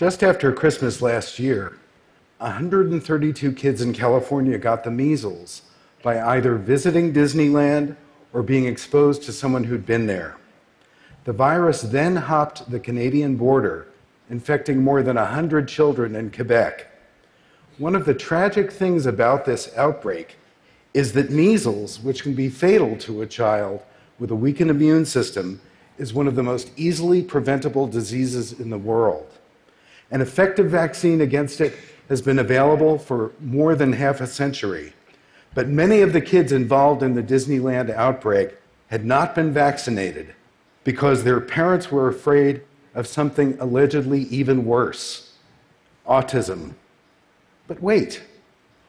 Just after Christmas last year, 132 kids in California got the measles by either visiting Disneyland or being exposed to someone who'd been there. The virus then hopped the Canadian border, infecting more than 100 children in Quebec. One of the tragic things about this outbreak is that measles, which can be fatal to a child with a weakened immune system, is one of the most easily preventable diseases in the world. An effective vaccine against it has been available for more than half a century. But many of the kids involved in the Disneyland outbreak had not been vaccinated because their parents were afraid of something allegedly even worse autism. But wait,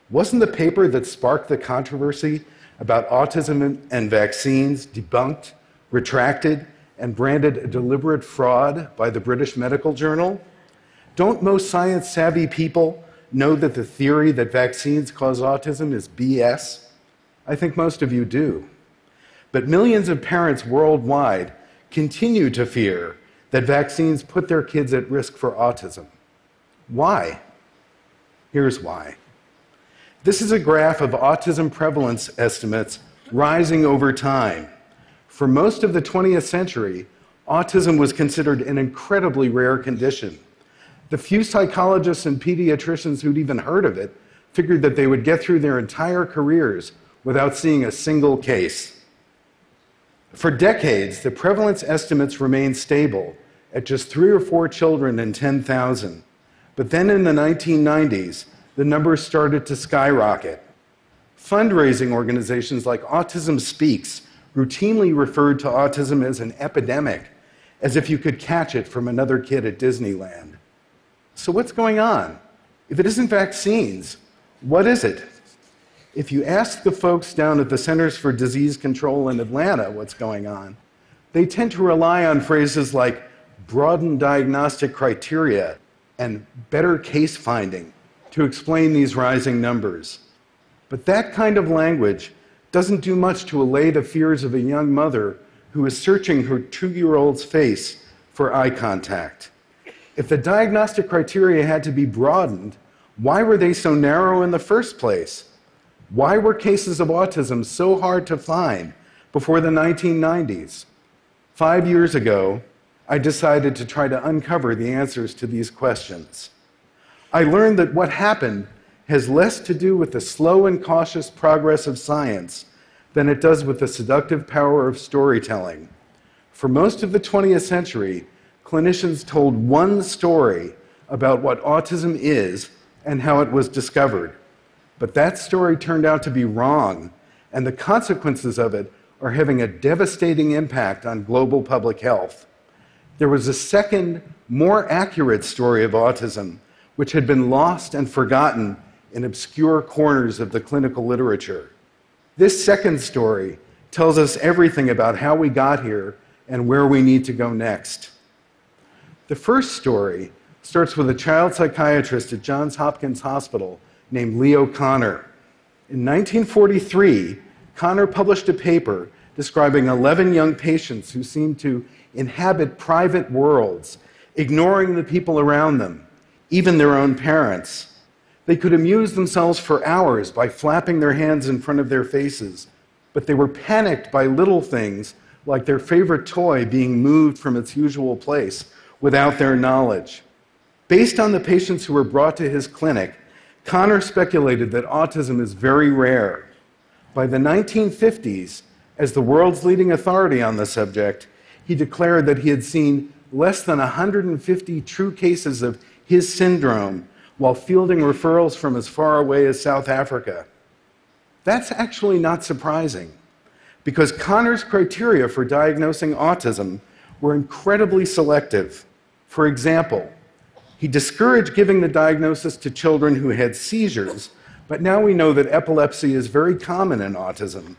wasn't the paper that sparked the controversy about autism and vaccines debunked, retracted, and branded a deliberate fraud by the British Medical Journal? Don't most science savvy people know that the theory that vaccines cause autism is BS? I think most of you do. But millions of parents worldwide continue to fear that vaccines put their kids at risk for autism. Why? Here's why. This is a graph of autism prevalence estimates rising over time. For most of the 20th century, autism was considered an incredibly rare condition. The few psychologists and pediatricians who'd even heard of it figured that they would get through their entire careers without seeing a single case. For decades, the prevalence estimates remained stable at just three or four children in 10,000. But then in the 1990s, the numbers started to skyrocket. Fundraising organizations like Autism Speaks routinely referred to autism as an epidemic, as if you could catch it from another kid at Disneyland. So, what's going on? If it isn't vaccines, what is it? If you ask the folks down at the Centers for Disease Control in Atlanta what's going on, they tend to rely on phrases like broadened diagnostic criteria and better case finding to explain these rising numbers. But that kind of language doesn't do much to allay the fears of a young mother who is searching her two year old's face for eye contact. If the diagnostic criteria had to be broadened, why were they so narrow in the first place? Why were cases of autism so hard to find before the 1990s? Five years ago, I decided to try to uncover the answers to these questions. I learned that what happened has less to do with the slow and cautious progress of science than it does with the seductive power of storytelling. For most of the 20th century, clinicians told one story about what autism is and how it was discovered. But that story turned out to be wrong, and the consequences of it are having a devastating impact on global public health. There was a second, more accurate story of autism, which had been lost and forgotten in obscure corners of the clinical literature. This second story tells us everything about how we got here and where we need to go next. The first story starts with a child psychiatrist at Johns Hopkins Hospital named Leo Kanner. In 1943, Kanner published a paper describing 11 young patients who seemed to inhabit private worlds, ignoring the people around them, even their own parents. They could amuse themselves for hours by flapping their hands in front of their faces, but they were panicked by little things like their favorite toy being moved from its usual place without their knowledge. Based on the patients who were brought to his clinic, Kanner speculated that autism is very rare. By the 1950s, as the world's leading authority on the subject, he declared that he had seen less than 150 true cases of his syndrome while fielding referrals from as far away as South Africa. That's actually not surprising, because Kanner's criteria for diagnosing autism were incredibly selective. For example, he discouraged giving the diagnosis to children who had seizures, but now we know that epilepsy is very common in autism.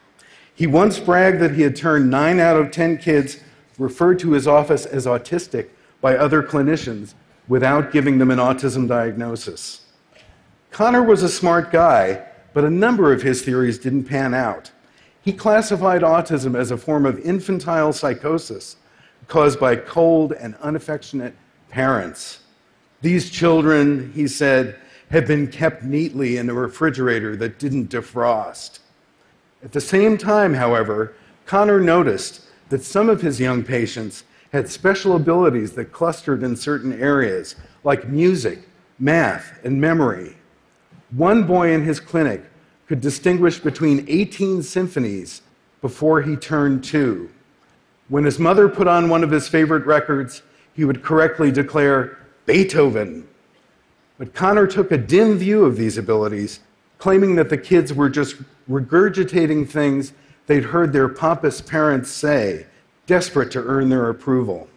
He once bragged that he had turned 9 out of 10 kids referred to his office as autistic by other clinicians without giving them an autism diagnosis. Kanner was a smart guy, but a number of his theories didn't pan out. He classified autism as a form of infantile psychosis caused by cold and unaffectionate parents. These children, he said, had been kept neatly in a refrigerator that didn't defrost. At the same time, however, Kanner noticed that some of his young patients had special abilities that clustered in certain areas, like music, math, and memory. One boy in his clinic could distinguish between 18 symphonies before he turned two. When his mother put on one of his favorite records, he would correctly declare, Beethoven. But Kanner took a dim view of these abilities, claiming that the kids were just regurgitating things they'd heard their pompous parents say, desperate to earn their approval.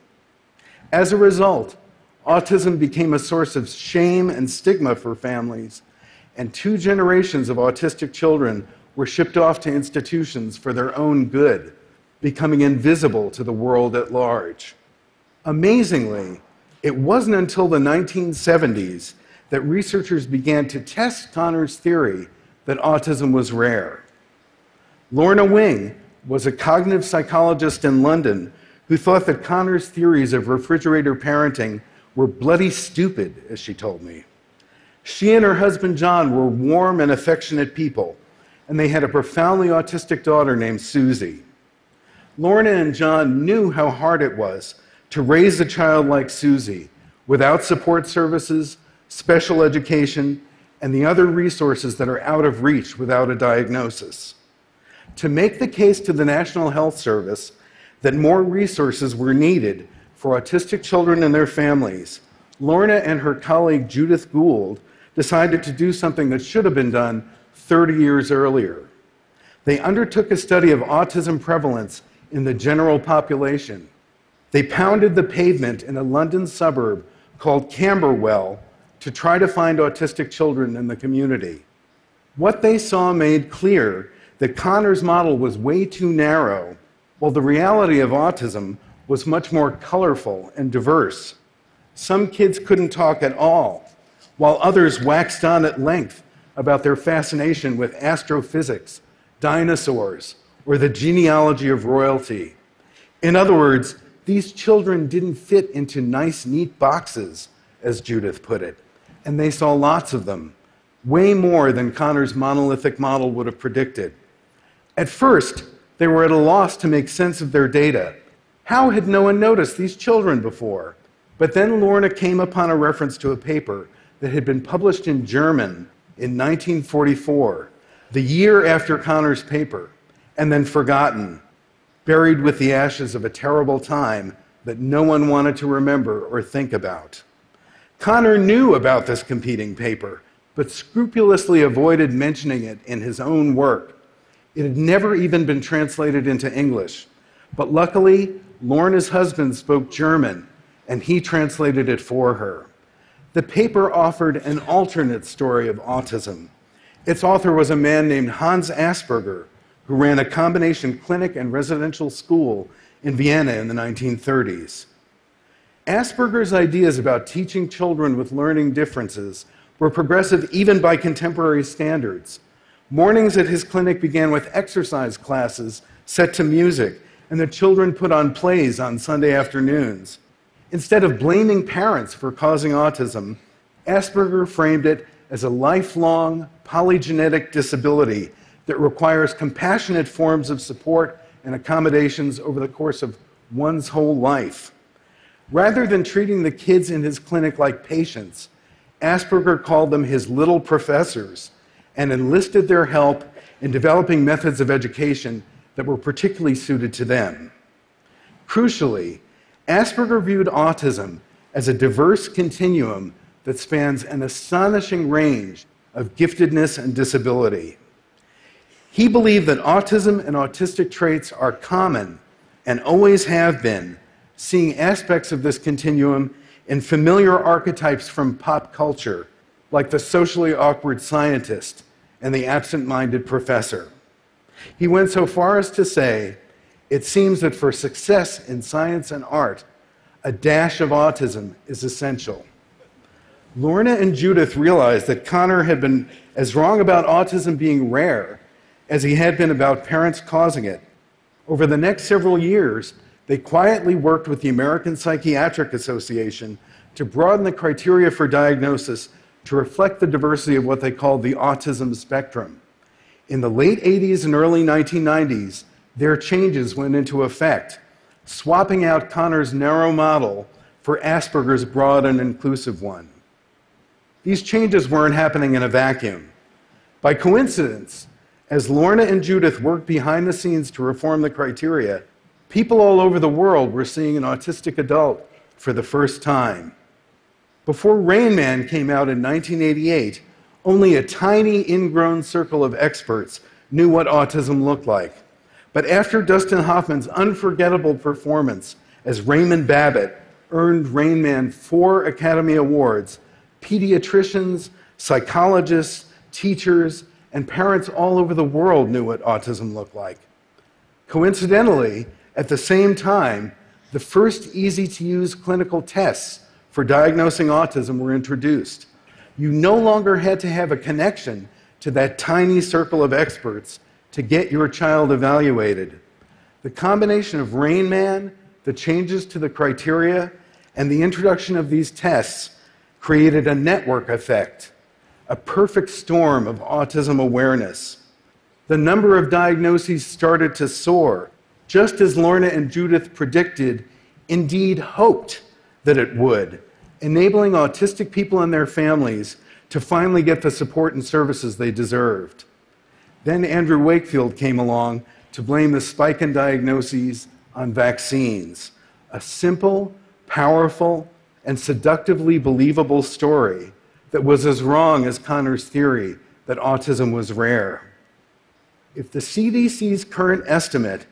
As a result, autism became a source of shame and stigma for families, and two generations of autistic children were shipped off to institutions for their own good, becoming invisible to the world at large. Amazingly, it wasn't until the 1970s that researchers began to test Kanner's theory that autism was rare. Lorna Wing was a cognitive psychologist in London who thought that Kanner's theories of refrigerator parenting were bloody stupid, as she told me. She and her husband John were warm and affectionate people, and they had a profoundly autistic daughter named Susie. Lorna and John knew how hard it was to raise a child like Susie without support services, special education, and the other resources that are out of reach without a diagnosis. To make the case to the National Health Service that more resources were needed for autistic children and their families, Lorna and her colleague Judith Gould decided to do something that should have been done 30 years earlier. They undertook a study of autism prevalence in the general population. They pounded the pavement in a London suburb called Camberwell to try to find autistic children in the community. What they saw made clear that Kanner's model was way too narrow, while the reality of autism was much more colorful and diverse. Some kids couldn't talk at all, while others waxed on at length about their fascination with astrophysics, dinosaurs, or the genealogy of royalty. In other words, these children didn't fit into nice, neat boxes, as Judith put it and they saw lots of them, way more than Kanner's monolithic model would have predicted. At first, they were at a loss to make sense of their data. How had no one noticed these children before? But then Lorna came upon a reference to a paper that had been published in German in 1944, the year after Kanner's paper, and then forgotten, buried with the ashes of a terrible time that no one wanted to remember or think about. Kanner knew about this competing paper, but scrupulously avoided mentioning it in his own work. It had never even been translated into English. But luckily, Lorna's husband spoke German, and he translated it for her. The paper offered an alternate story of autism. Its author was a man named Hans Asperger, who ran a combination clinic and residential school in Vienna in the 1930s. Asperger's ideas about teaching children with learning differences were progressive even by contemporary standards. Mornings at his clinic began with exercise classes set to music, and the children put on plays on Sunday afternoons. Instead of blaming parents for causing autism, Asperger framed it as a lifelong polygenetic disability that requires compassionate forms of support and accommodations over the course of one's whole life. Rather than treating the kids in his clinic like patients, Asperger called them his little professors and enlisted their help in developing methods of education that were particularly suited to them. Crucially, Asperger viewed autism as a diverse continuum that spans an astonishing range of giftedness and disability. He believed that autism and autistic traits are common and always have been seeing aspects of this continuum in familiar archetypes from pop culture, like the socially awkward scientist and the absent minded professor. He went so far as to say, it seems that for success in science and art, a dash of autism is essential. Lorna and Judith realized that Kanner had been as wrong about autism being rare as he had been about parents causing it. Over the next several years, they quietly worked with the American Psychiatric Association to broaden the criteria for diagnosis to reflect the diversity of what they called the autism spectrum. In the late 80s and early 1990s, their changes went into effect, swapping out Kanner's narrow model for Asperger's broad and inclusive one. These changes weren't happening in a vacuum. By coincidence, as Lorna and Judith worked behind the scenes to reform the criteria, people all over the world were seeing an autistic adult for the first time. Before Rain Man came out in 1988, only a tiny ingrown circle of experts knew what autism looked like. But after Dustin Hoffman's unforgettable performance as Raymond Babbitt earned Rain Man four Academy Awards, pediatricians, psychologists, teachers, and parents all over the world knew what autism looked like. Coincidentally, at the same time, the first easy to use clinical tests for diagnosing autism were introduced. You no longer had to have a connection to that tiny circle of experts to get your child evaluated. The combination of Rain Man, the changes to the criteria, and the introduction of these tests created a network effect, a perfect storm of autism awareness. The number of diagnoses started to soar, just as Lorna and Judith predicted, indeed hoped that it would, enabling autistic people and their families to finally get the support and services they deserved. Then Andrew Wakefield came along to blame the spike in diagnoses on vaccines. A simple, powerful, and seductively believable story that was as wrong as Kanner's theory that autism was rare. If the CDC's current estimate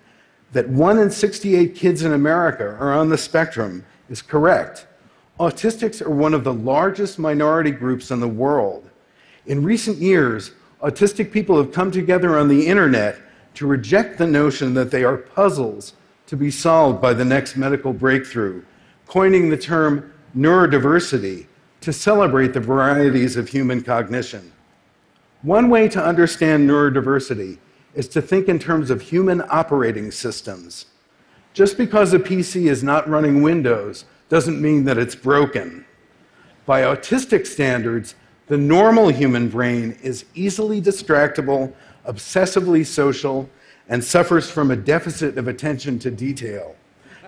that 1 in 68 kids in America are on the spectrum is correct, autistics are one of the largest minority groups in the world. In recent years, autistic people have come together on the internet to reject the notion that they are puzzles to be solved by the next medical breakthrough, coining the term neurodiversity to celebrate the varieties of human cognition. One way to understand neurodiversity is to think in terms of human operating systems. Just because a PC is not running Windows doesn't mean that it's broken. By autistic standards, the normal human brain is easily distractible, obsessively social, and suffers from a deficit of attention to detail.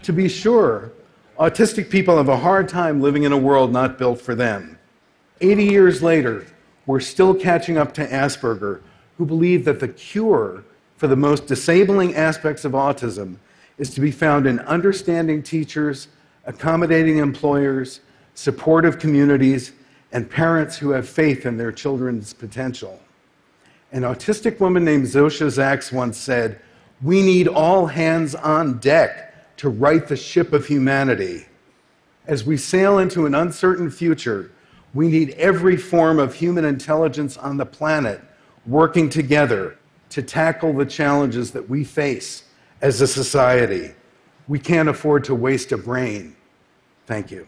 To be sure, autistic people have a hard time living in a world not built for them. 80 years later, we're still catching up to Asperger, who believe that the cure for the most disabling aspects of autism is to be found in understanding teachers accommodating employers, supportive communities, and parents who have faith in their children's potential. An autistic woman named Zosia Zaks once said, We need all hands on deck to right the ship of humanity. As we sail into an uncertain future, we need every form of human intelligence on the planet working together to tackle the challenges that we face as a society. We can't afford to waste a brain. Thank you.